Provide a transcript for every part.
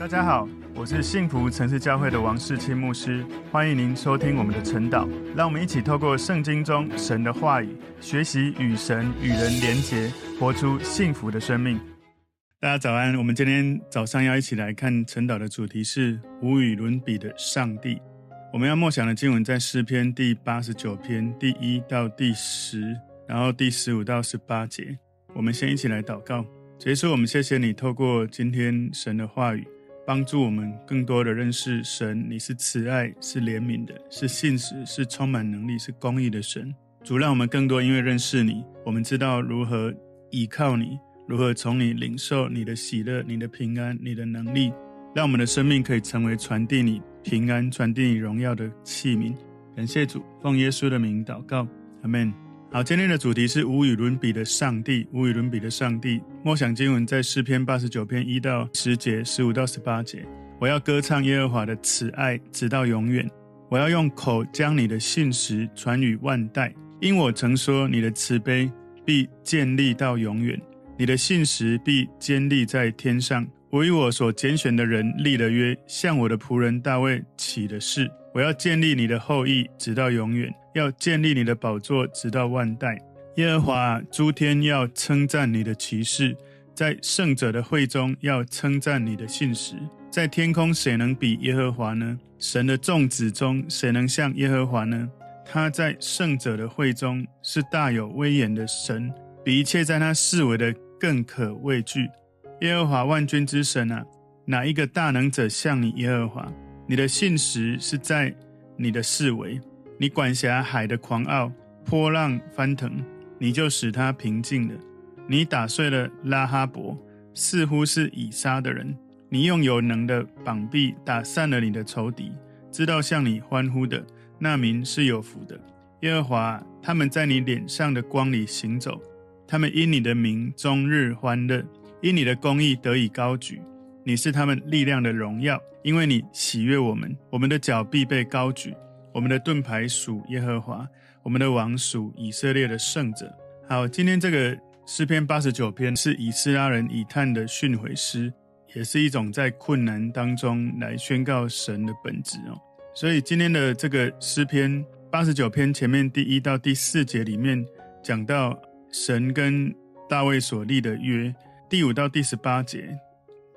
大家好，我是幸福城市教会的王世清牧师，欢迎您收听我们的晨祷。让我们一起透过圣经中神的话语，学习与神与人连结，活出幸福的生命。大家早安，我们今天早上要一起来看晨祷的主题是无与伦比的上帝。我们要默想的经文在诗篇第八十九篇第一到第十，然后第十五到十八节。我们先一起来祷告，结束，我们谢谢你透过今天神的话语。帮助我们更多的认识神，你是慈爱、是怜悯的，是信实、是充满能力、是公义的神。主，让我们更多因为认识你，我们知道如何依靠你，如何从你领受你的喜乐、你的平安、你的能力，让我们的生命可以成为传递你平安、传递你荣耀的器皿。感谢主，奉耶稣的名祷告，阿门。好，今天的主题是无与伦比的上帝，无与伦比的上帝。默想经文在诗篇八十九篇一到十节，十五到十八节。我要歌唱耶和华的慈爱，直到永远。我要用口将你的信实传与万代，因我曾说你的慈悲必建立到永远，你的信实必坚立在天上。我与我所拣选的人立了约，向我的仆人大卫起了誓。我要建立你的后裔，直到永远；要建立你的宝座，直到万代。耶和华诸天要称赞你的骑士，在圣者的会中要称赞你的信实。在天空谁能比耶和华呢？神的众子中谁能像耶和华呢？他在圣者的会中是大有威严的神，比一切在他视为的更可畏惧。耶和华万军之神啊，哪一个大能者像你耶和华？你的信实是在你的四围，你管辖海的狂傲，波浪翻腾，你就使它平静了。你打碎了拉哈伯，似乎是以撒的人。你用有能的膀臂打散了你的仇敌，知道向你欢呼的那民是有福的。耶和华，他们在你脸上的光里行走，他们因你的名终日欢乐，因你的公义得以高举。你是他们力量的荣耀，因为你喜悦我们，我们的脚必被高举，我们的盾牌属耶和华，我们的王属以色列的圣者。好，今天这个诗篇八十九篇是以斯拉人以探的训诲诗，也是一种在困难当中来宣告神的本质哦。所以今天的这个诗篇八十九篇前面第一到第四节里面讲到神跟大卫所立的约，第五到第十八节。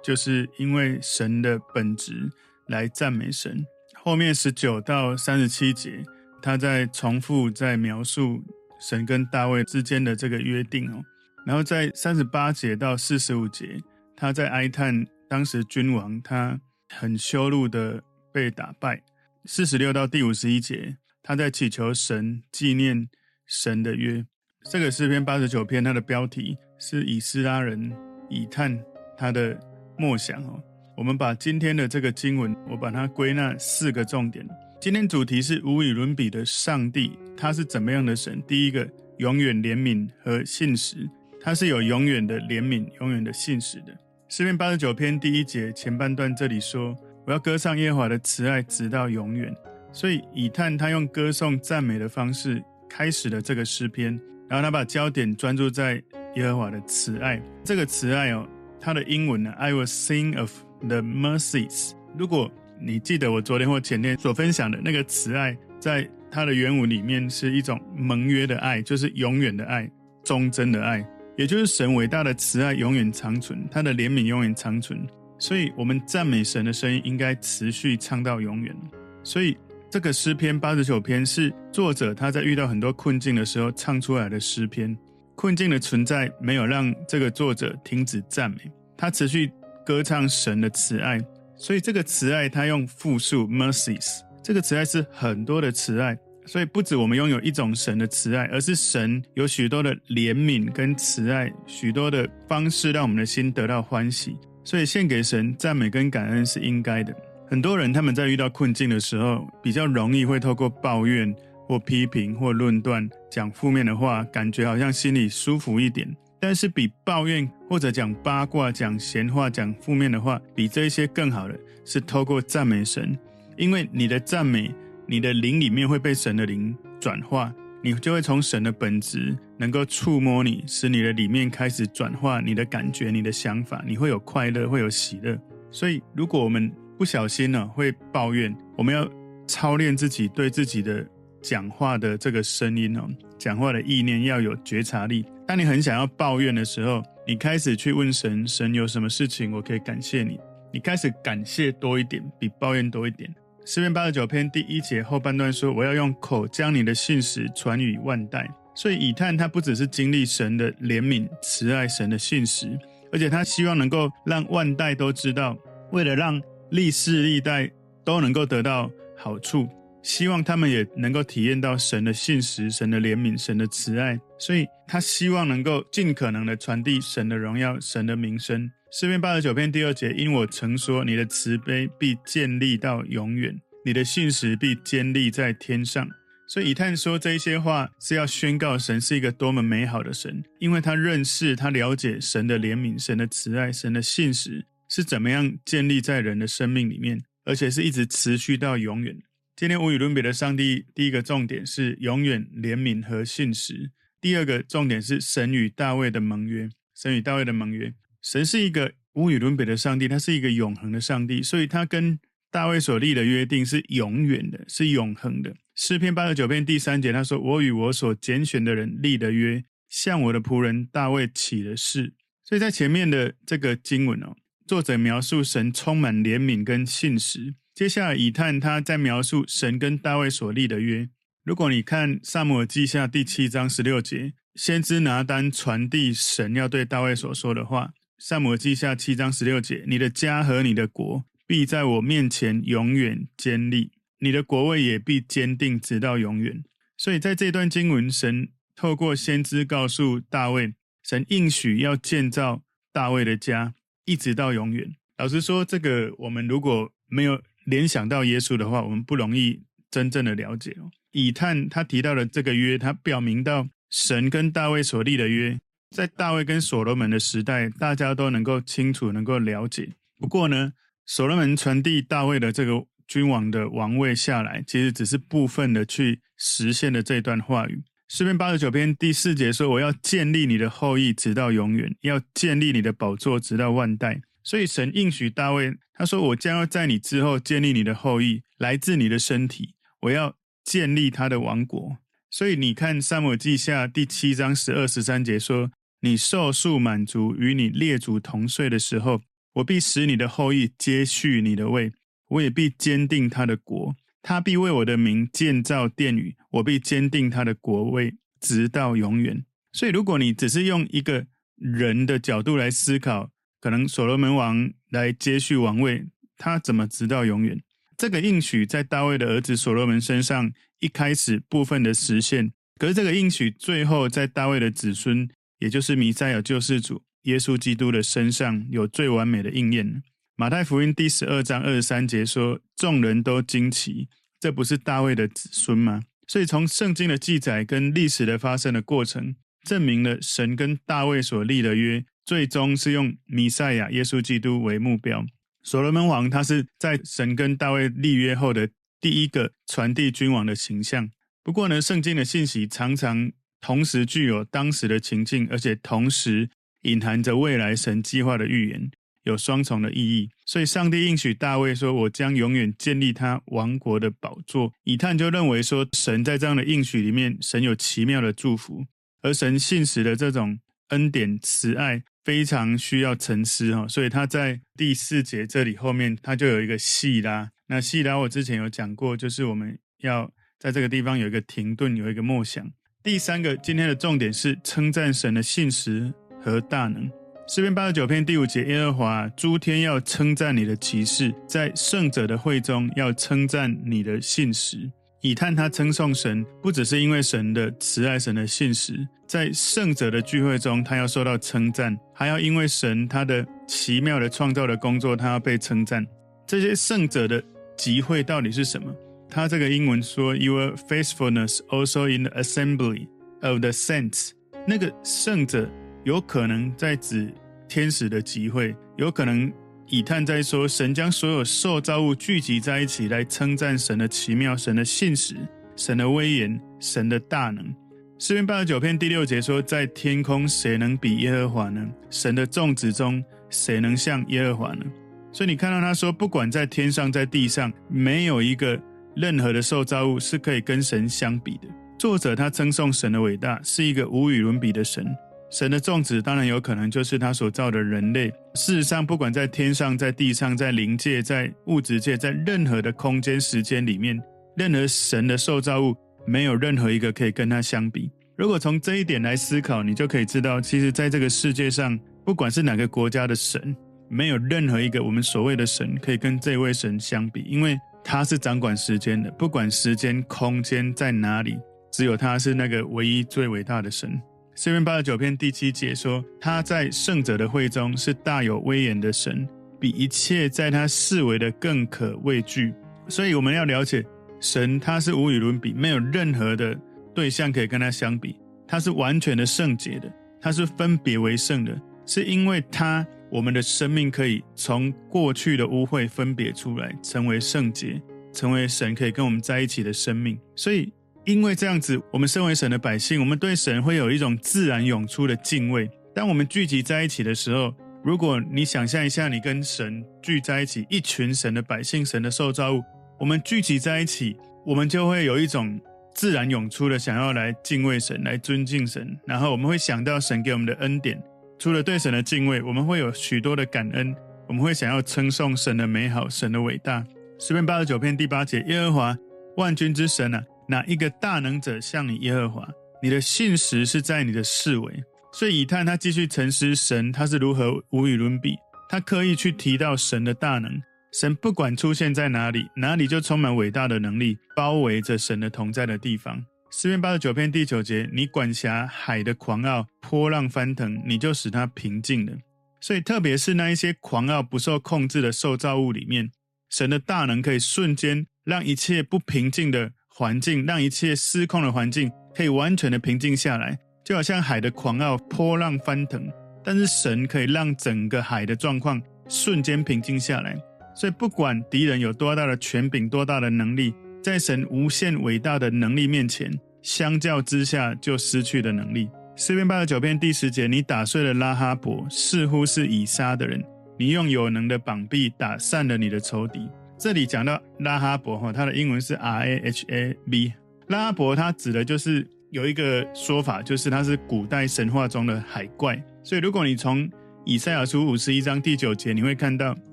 就是因为神的本质来赞美神。后面十九到三十七节，他在重复在描述神跟大卫之间的这个约定哦。然后在三十八节到四十五节，他在哀叹当时君王他很羞辱的被打败。四十六到第五十一节，他在祈求神纪念神的约。这个诗篇八十九篇，它的标题是以斯拉人以叹他的。默想哦，我们把今天的这个经文，我把它归纳四个重点。今天主题是无与伦比的上帝，他是怎么样的神？第一个，永远怜悯和信实，他是有永远的怜悯、永远的信实的。诗篇八十九篇第一节前半段这里说：“我要歌唱耶和华的慈爱，直到永远。”所以以探他用歌颂赞美的方式开始了这个诗篇，然后他把焦点专注在耶和华的慈爱。这个慈爱哦。他的英文呢？I will sing of the mercies。如果你记得我昨天或前天所分享的那个慈爱，在他的原文里面是一种盟约的爱，就是永远的爱、忠贞的爱，也就是神伟大的慈爱永远长存，他的怜悯永远长存。所以，我们赞美神的声音应该持续唱到永远。所以，这个诗篇八十九篇是作者他在遇到很多困境的时候唱出来的诗篇。困境的存在没有让这个作者停止赞美，他持续歌唱神的慈爱。所以这个慈爱，他用复数 mercies，这个慈爱是很多的慈爱。所以不止我们拥有一种神的慈爱，而是神有许多的怜悯跟慈爱，许多的方式让我们的心得到欢喜。所以献给神赞美跟感恩是应该的。很多人他们在遇到困境的时候，比较容易会透过抱怨。或批评或论断，讲负面的话，感觉好像心里舒服一点。但是比抱怨或者讲八卦、讲闲话、讲负面的话，比这些更好的是透过赞美神，因为你的赞美，你的灵里面会被神的灵转化，你就会从神的本质能够触摸你，使你的里面开始转化你的感觉、你的想法，你会有快乐，会有喜乐。所以，如果我们不小心呢，会抱怨，我们要操练自己对自己的讲话的这个声音哦，讲话的意念要有觉察力。当你很想要抱怨的时候，你开始去问神，神有什么事情我可以感谢你？你开始感谢多一点，比抱怨多一点。诗篇八十九篇第一节后半段说：“我要用口将你的信实传与万代。”所以以探他不只是经历神的怜悯、慈爱、神的信实，而且他希望能够让万代都知道，为了让历世历代都能够得到好处，希望他们也能够体验到神的信实、神的怜悯、神的慈爱。所以他希望能够尽可能的传递神的荣耀、神的名声。诗篇八十九篇第二节，因我曾说，你的慈悲必建立到永远，你的信实必坚立在天上。所以以探说这一些话是要宣告神是一个多么美好的神，因为他认识、他了解神的怜悯、神的慈爱、神的信实是怎么样建立在人的生命里面，而且是一直持续到永远。今天无与伦比的上帝，第一个重点是永远怜悯和信实；第二个重点是神与大卫的盟约，神与大卫的盟约。神是一个无与伦比的上帝，他是一个永恒的上帝，所以他跟大卫所立的约定是永远的，是永恒的。诗篇八十九篇第三节，他说：“我与我所拣选的人立的约，向我的仆人大卫起了誓。”所以在前面的这个经文哦，作者描述神充满怜悯跟信实。接下来以探他在描述神跟大卫所立的约。如果你看撒母耳记下第七章十六节，先知拿单传递神要对大卫所说的话。撒母耳记下七章十六节：你的家和你的国必在我面前永远坚立，你的国位也必坚定直到永远。所以在这段经文，神透过先知告诉大卫，神应许要建造大卫的家，一直到永远。老实说，这个我们如果没有联想到耶稣的话，我们不容易真正的了解哦。以探他提到的这个约，他表明到神跟大卫所立的约。在大卫跟所罗门的时代，大家都能够清楚、能够了解。不过呢，所罗门传递大卫的这个君王的王位下来，其实只是部分的去实现了这段话语。诗篇八十九篇第四节说：“我要建立你的后裔直到永远，要建立你的宝座直到万代。”所以神应许大卫，他说：“我将要在你之后建立你的后裔，来自你的身体，我要建立他的王国。”所以你看，撒母记下第七章十二十三节说。你寿数满足，与你列祖同岁的时候，我必使你的后裔接续你的位，我也必坚定他的国。他必为我的名建造殿宇，我必坚定他的国位，直到永远。所以，如果你只是用一个人的角度来思考，可能所罗门王来接续王位，他怎么直到永远？这个应许在大卫的儿子所罗门身上一开始部分的实现，可是这个应许最后在大卫的子孙。也就是弥赛亚救世主耶稣基督的身上有最完美的应验。马太福音第十二章二十三节说：“众人都惊奇，这不是大卫的子孙吗？”所以从圣经的记载跟历史的发生的过程，证明了神跟大卫所立的约，最终是用弥赛亚耶稣基督为目标。所罗门王他是在神跟大卫立约后的第一个传递君王的形象。不过呢，圣经的信息常常。同时具有当时的情境，而且同时隐含着未来神计划的预言，有双重的意义。所以，上帝应许大卫说：“我将永远建立他王国的宝座。”以探就认为说，神在这样的应许里面，神有奇妙的祝福，而神信实的这种恩典慈爱非常需要沉思哈。所以他在第四节这里后面，他就有一个细拉。那细拉我之前有讲过，就是我们要在这个地方有一个停顿，有一个默想。第三个，今天的重点是称赞神的信实和大能。诗篇八十九篇第五节，耶和华诸天要称赞你的奇事，在圣者的会中要称赞你的信实。以探他称颂神，不只是因为神的慈爱、神的信实，在圣者的聚会中，他要受到称赞，还要因为神他的奇妙的创造的工作，他要被称赞。这些圣者的集会到底是什么？他这个英文说，Your faithfulness also in the assembly of the saints。那个圣者有可能在指天使的集会，有可能以探在说，神将所有受造物聚集在一起来称赞神的奇妙、神的信实、神的威严、神的大能。诗篇八十九篇第六节说，在天空谁能比耶和华呢？神的众子中谁能像耶和华呢？所以你看到他说，不管在天上，在地上，没有一个任何的受造物是可以跟神相比的。作者他称颂神的伟大，是一个无与伦比的神。神的众子当然有可能就是他所造的人类。事实上，不管在天上，在地上，在灵界，在物质界，在任何的空间、时间里面，任何神的受造物，没有任何一个可以跟他相比。如果从这一点来思考，你就可以知道，其实在这个世界上，不管是哪个国家的神，没有任何一个我们所谓的神可以跟这位神相比，因为他是掌管时间的，不管时间、空间在哪里，只有他是那个唯一最伟大的神。诗篇八十九篇第七节说，他在圣者的会中是大有威严的神，比一切在他视为的更可畏惧。所以我们要了解，神他是无与伦比，没有任何的。对象可以跟他相比，他是完全的圣洁的，他是分别为圣的，是因为他，我们的生命可以从过去的污秽分别出来，成为圣洁，成为神可以跟我们在一起的生命。所以，因为这样子，我们身为神的百姓，我们对神会有一种自然涌出的敬畏。当我们聚集在一起的时候，如果你想象一下，你跟神聚在一起，一群神的百姓，神的受造物，我们聚集在一起，我们就会有一种。自然涌出的想要来敬畏神，来尊敬神，然后我们会想到神给我们的恩典。除了对神的敬畏，我们会有许多的感恩，我们会想要称颂神的美好，神的伟大。诗篇八十九篇第八节：耶和华万军之神啊，哪一个大能者像你耶和华？你的信实是在你的四围。所以以探他继续沉思神，他是如何无与伦比。他刻意去提到神的大能。神不管出现在哪里，哪里就充满伟大的能力，包围着神的同在的地方。诗篇八十九篇第九节：你管辖海的狂傲，波浪翻腾，你就使它平静了。所以，特别是那一些狂傲不受控制的受造物里面，神的大能可以瞬间让一切不平静的环境，让一切失控的环境可以完全的平静下来，就好像海的狂傲，波浪翻腾。但是，神可以让整个海的状况瞬间平静下来。所以，不管敌人有多大的权柄、多大的能力，在神无限伟大的能力面前，相较之下就失去了能力。诗篇八十九篇第十节：你打碎了拉哈伯，似乎是以杀的人；你用有能的膀臂打散了你的仇敌。这里讲到拉哈伯哈，它的英文是 R A H A B。拉哈伯它指的就是有一个说法，就是它是古代神话中的海怪。所以，如果你从以赛亚书五十一章第九节，你会看到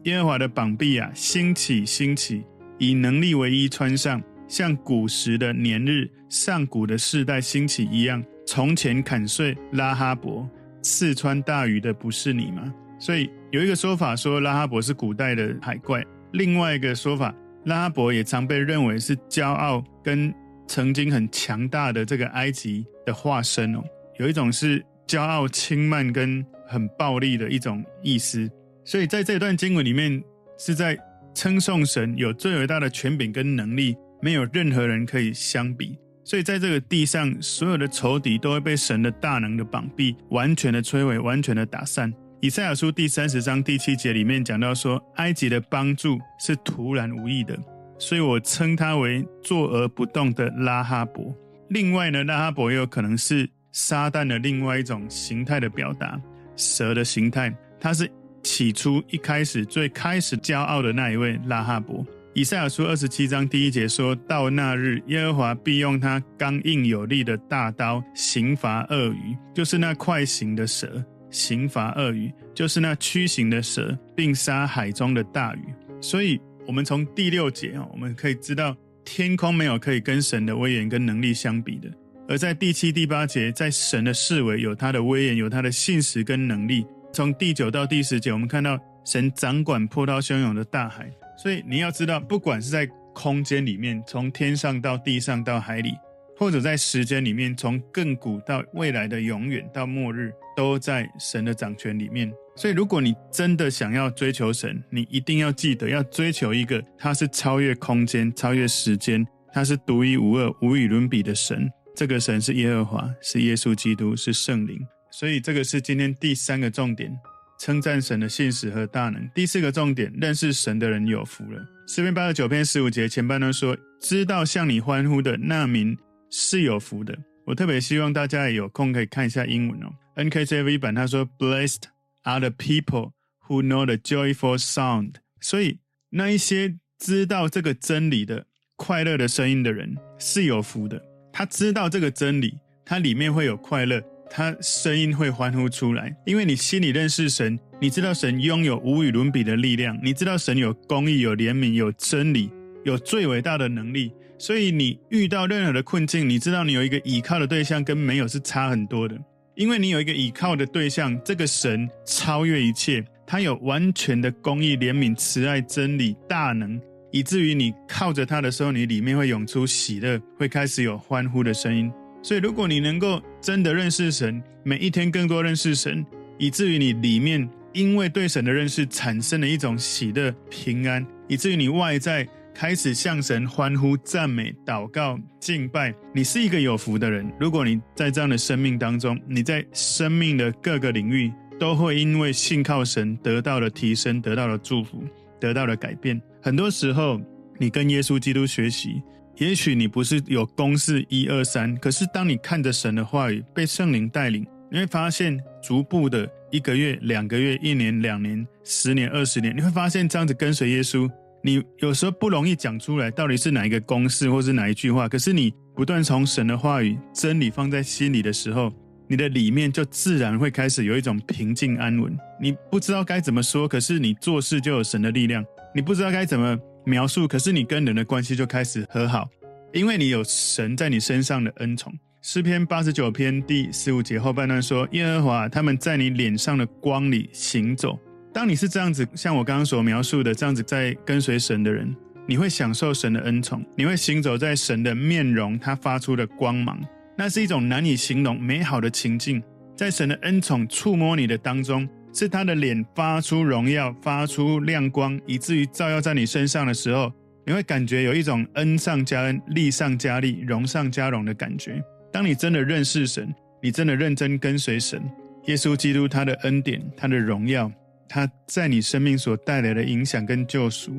耶和华的膀臂啊，兴起，兴起，以能力为衣穿上，像古时的年日，上古的世代兴起一样。从前砍碎拉哈伯，刺穿大鱼的不是你吗？所以有一个说法说拉哈伯是古代的海怪，另外一个说法，拉伯也常被认为是骄傲跟曾经很强大的这个埃及的化身哦。有一种是骄傲轻慢跟。很暴力的一种意思，所以在这段经文里面是在称颂神有最伟大的权柄跟能力，没有任何人可以相比。所以在这个地上，所有的仇敌都会被神的大能的膀臂完全的摧毁，完全的打散。以赛亚书第三十章第七节里面讲到说，埃及的帮助是突然无意的，所以我称他为坐而不动的拉哈伯。另外呢，拉哈伯也有可能是撒旦的另外一种形态的表达。蛇的形态，他是起初一开始最开始骄傲的那一位拉哈伯。以赛亚书二十七章第一节说：“到那日，耶和华必用他刚硬有力的大刀刑罚鳄鱼，就是那快行的蛇；刑罚鳄鱼，就是那屈行的蛇，并杀海中的大鱼。”所以，我们从第六节啊，我们可以知道，天空没有可以跟神的威严跟能力相比的。而在第七、第八节，在神的视为有他的威严，有他的信实跟能力。从第九到第十节，我们看到神掌管波涛汹涌的大海。所以你要知道，不管是在空间里面，从天上到地上到海里，或者在时间里面，从亘古到未来的永远到末日，都在神的掌权里面。所以，如果你真的想要追求神，你一定要记得要追求一个他是超越空间、超越时间，他是独一无二、无与伦比的神。这个神是耶和华，是耶稣基督，是圣灵，所以这个是今天第三个重点，称赞神的信实和大能。第四个重点，认识神的人有福了。诗篇八十九篇十五节前半段说：“知道向你欢呼的那民是有福的。”我特别希望大家有空可以看一下英文哦。NKJV 版他说：“Blessed are the people who know the joyful sound 所以那一些知道这个真理的快乐的声音的人是有福的。他知道这个真理，他里面会有快乐，他声音会欢呼出来，因为你心里认识神，你知道神拥有无与伦比的力量，你知道神有公义、有怜悯、有真理、有最伟大的能力。所以你遇到任何的困境，你知道你有一个倚靠的对象，跟没有是差很多的。因为你有一个倚靠的对象，这个神超越一切，他有完全的公义、怜悯、慈爱、真理、大能，以至于你靠着他的时候，你里面会涌出喜乐，会开始有欢呼的声音。所以，如果你能够真的认识神，每一天更多认识神，以至于你里面因为对神的认识产生了一种喜乐、平安，以至于你外在。开始向神欢呼、赞美、祷告、敬拜。你是一个有福的人。如果你在这样的生命当中，你在生命的各个领域都会因为信靠神得到了提升、得到了祝福、得到了改变。很多时候，你跟耶稣基督学习，也许你不是有公式一二三，可是当你看着神的话语被圣灵带领，你会发现逐步的一个月、两个月、一年、两年、十年、二十年，你会发现这样子跟随耶稣。你有时候不容易讲出来，到底是哪一个公式，或是哪一句话。可是你不断从神的话语、真理放在心里的时候，你的里面就自然会开始有一种平静安稳。你不知道该怎么说，可是你做事就有神的力量。你不知道该怎么描述，可是你跟人的关系就开始和好，因为你有神在你身上的恩宠。诗篇八十九篇第十五节后半段说：“耶和华他们在你脸上的光里行走。”当你是这样子，像我刚刚所描述的这样子，在跟随神的人，你会享受神的恩宠，你会行走在神的面容，他发出的光芒，那是一种难以形容美好的情境。在神的恩宠触摸你的当中，是他的脸发出荣耀，发出亮光，以至于照耀在你身上的时候，你会感觉有一种恩上加恩、利上加利、荣上加荣的感觉。当你真的认识神，你真的认真跟随神，耶稣基督他的恩典、他的荣耀。他在你生命所带来的影响跟救赎，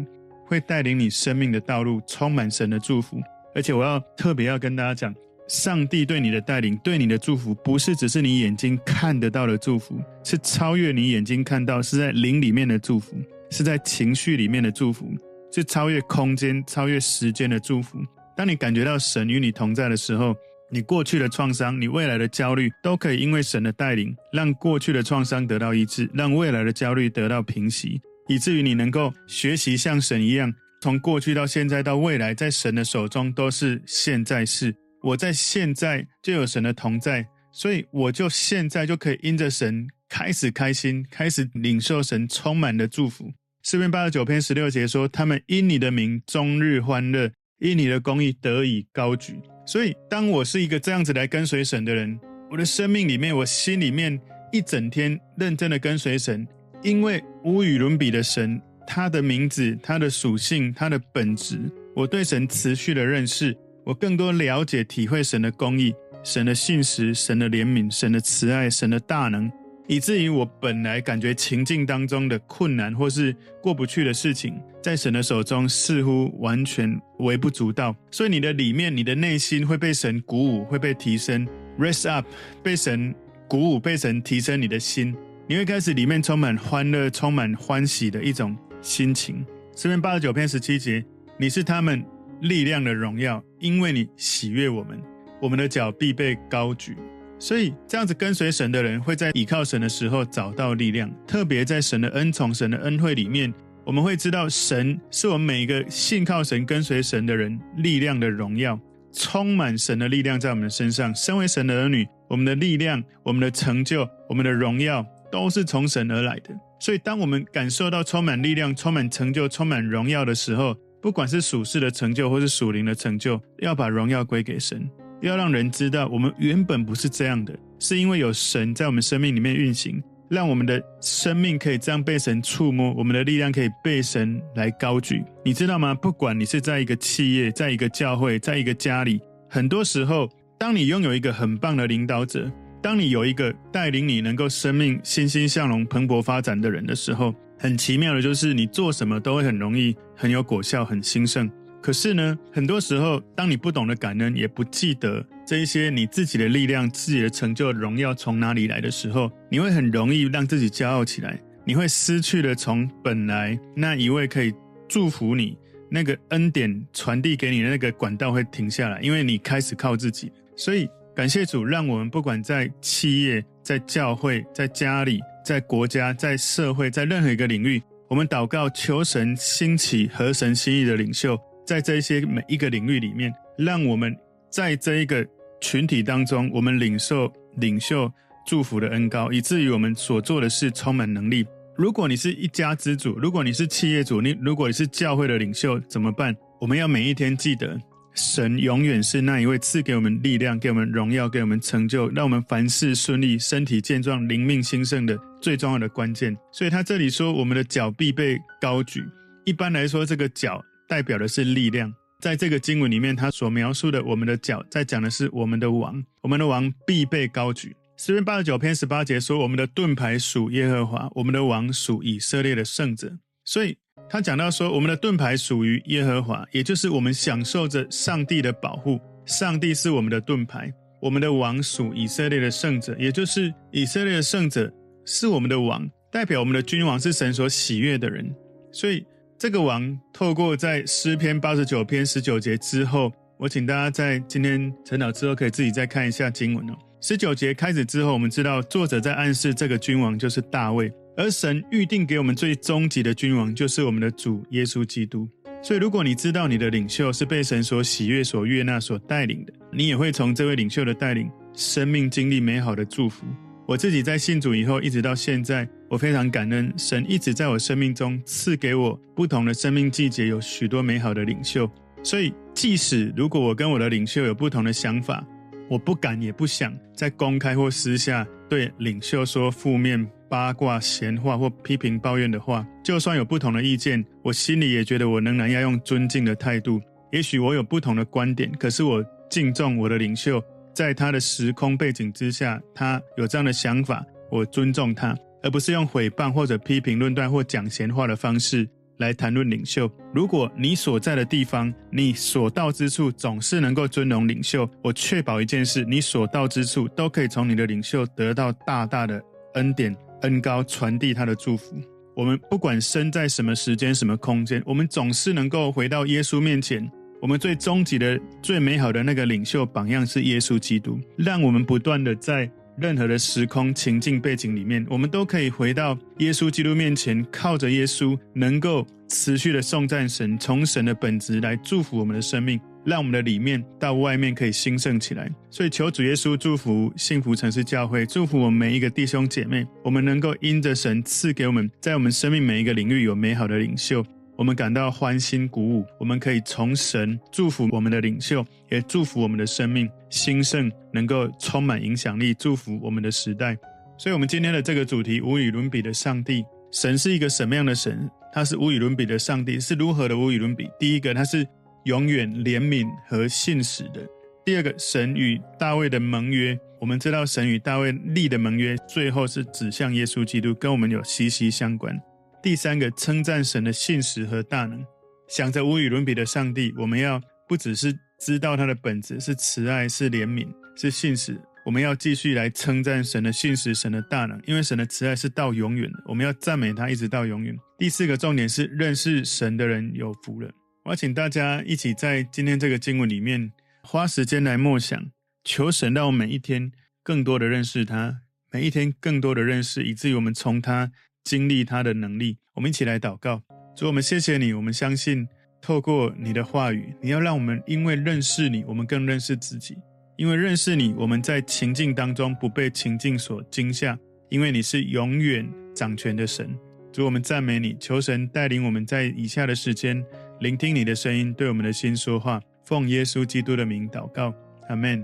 会带领你生命的道路充满神的祝福。而且我要特别要跟大家讲，上帝对你的带领、对你的祝福，不是只是你眼睛看得到的祝福，是超越你眼睛看到，是在灵里面的祝福，是在情绪里面的祝福，是超越空间、超越时间的祝福。当你感觉到神与你同在的时候，你过去的创伤，你未来的焦虑，都可以因为神的带领，让过去的创伤得到医治，让未来的焦虑得到平息，以至于你能够学习像神一样，从过去到现在到未来，在神的手中都是现在式。我在现在就有神的同在，所以我就现在就可以因着神开始开心，开始领受神充满的祝福。诗篇八十九篇十六节说：“他们因你的名终日欢乐，因你的公义得以高举。”所以，当我是一个这样子来跟随神的人，我的生命里面，我心里面一整天认真的跟随神，因为无与伦比的神，他的名字、他的属性、他的本质，我对神持续的认识，我更多了解、体会神的公义、神的信实、神的怜悯、神的慈爱、神的大能。以至于我本来感觉情境当中的困难或是过不去的事情，在神的手中似乎完全微不足道。所以你的里面、你的内心会被神鼓舞，会被提升，raise up，被神鼓舞，被神提升你的心。你会开始里面充满欢乐、充满欢喜的一种心情。诗篇八十九篇十七节，你是他们力量的荣耀，因为你喜悦我们，我们的脚必被高举。所以，这样子跟随神的人，会在倚靠神的时候找到力量。特别在神的恩宠、神的恩惠里面，我们会知道，神是我们每一个信靠神、跟随神的人力量的荣耀，充满神的力量在我们的身上。身为神的儿女，我们的力量、我们的成就、我们的荣耀，都是从神而来的。所以，当我们感受到充满力量、充满成就、充满荣耀的时候，不管是属世的成就，或是属灵的成就，要把荣耀归给神。要让人知道，我们原本不是这样的，是因为有神在我们生命里面运行，让我们的生命可以这样被神触摸，我们的力量可以被神来高举。你知道吗？不管你是在一个企业，在一个教会，在一个家里，很多时候，当你拥有一个很棒的领导者，当你有一个带领你能够生命欣欣向荣、蓬勃发展的人的时候，很奇妙的就是你做什么都会很容易，很有果效，很兴盛。可是呢，很多时候，当你不懂得感恩，也不记得这一些你自己的力量、自己的成就、荣耀从哪里来的时候，你会很容易让自己骄傲起来，你会失去了从本来那一位可以祝福你那个恩典传递给你的那个管道会停下来，因为你开始靠自己。所以感谢主，让我们不管在企业、在教会、在家里、在国家、在社会、在任何一个领域，我们祷告求神兴起合神心意的领袖，在这些每一个领域里面，让我们在这一个群体当中，我们领受领袖祝福的恩膏，以至于我们所做的事充满能力。如果你是一家之主，如果你是企业主，你如果你是教会的领袖，怎么办？我们要每一天记得，神永远是那一位赐给我们力量、给我们荣耀、给我们成就，让我们凡事顺利、身体健壮、灵命兴盛的最重要的关键。所以他这里说，我们的脚必被高举。一般来说，这个脚代表的是力量。在这个经文里面，他所描述的我们的脚，在讲的是我们的王，我们的王必被高举。诗篇八十九篇十八节说：“我们的盾牌属耶和华，我们的王属以色列的圣者。”所以他讲到说，我们的盾牌属于耶和华，也就是我们享受着上帝的保护。上帝是我们的盾牌，我们的王属以色列的圣者，也就是以色列的圣者是我们的王，代表我们的君王是神所喜悦的人。所以这个王透过在诗篇八十九篇十九节之后，我请大家在今天晨祷之后可以自己再看一下经文哦。十九节开始之后，我们知道作者在暗示这个君王就是大卫，而神预定给我们最终极的君王就是我们的主耶稣基督。所以，如果你知道你的领袖是被神所喜悦、所悦纳、所带领的，你也会从这位领袖的带领，生命经历美好的祝福。我自己在信主以后，一直到现在，我非常感恩神一直在我生命中赐给我不同的生命季节，有许多美好的领袖。所以，即使如果我跟我的领袖有不同的想法，我不敢也不想在公开或私下对领袖说负面、八卦、闲话或批评、抱怨的话。就算有不同的意见，我心里也觉得我仍然要用尊敬的态度。也许我有不同的观点，可是我敬重我的领袖，在他的时空背景之下，他有这样的想法，我尊重他，而不是用诽谤或者批评、论断或讲闲话的方式。来谈论领袖。如果你所在的地方，你所到之处总是能够尊荣领袖，我确保一件事：你所到之处都可以从你的领袖得到大大的恩典、恩膏，传递他的祝福。我们不管身在什么时间、什么空间，我们总是能够回到耶稣面前。我们最终极的、最美好的那个领袖榜样是耶稣基督，让我们不断的在。任何的时空情境背景里面，我们都可以回到耶稣基督面前，靠着耶稣，能够持续的颂赞神，从神的本质来祝福我们的生命，让我们的里面到外面可以兴盛起来。所以，求主耶稣祝福幸福城市教会，祝福我们每一个弟兄姐妹，我们能够因着神赐给我们，在我们生命每一个领域有美好的领袖。我们感到欢欣鼓舞，我们可以从神祝福我们的领袖，也祝福我们的生命兴盛，能够充满影响力，祝福我们的时代。所以，我们今天的这个主题无与伦比的上帝，神是一个什么样的神？他是无与伦比的上帝，是如何的无与伦比？第一个，他是永远怜悯和信实的；第二个，神与大卫的盟约，我们知道神与大卫立的盟约，最后是指向耶稣基督，跟我们有息息相关。第三个，称赞神的信实和大能，想着无与伦比的上帝，我们要不只是知道他的本质是慈爱、是怜悯、是信实，我们要继续来称赞神的信实、神的大能，因为神的慈爱是到永远的，我们要赞美他一直到永远。第四个重点是认识神的人有福了。我要请大家一起在今天这个经文里面花时间来默想，求神让我们每一天更多的认识他，每一天更多的认识，以至于我们从他。经历他的能力，我们一起来祷告。主，我们谢谢你，我们相信透过你的话语，你要让我们因为认识你，我们更认识自己。因为认识你，我们在情境当中不被情境所惊吓，因为你是永远掌权的神。主，我们赞美你，求神带领我们在以下的时间聆听你的声音，对我们的心说话。奉耶稣基督的名祷告，阿门。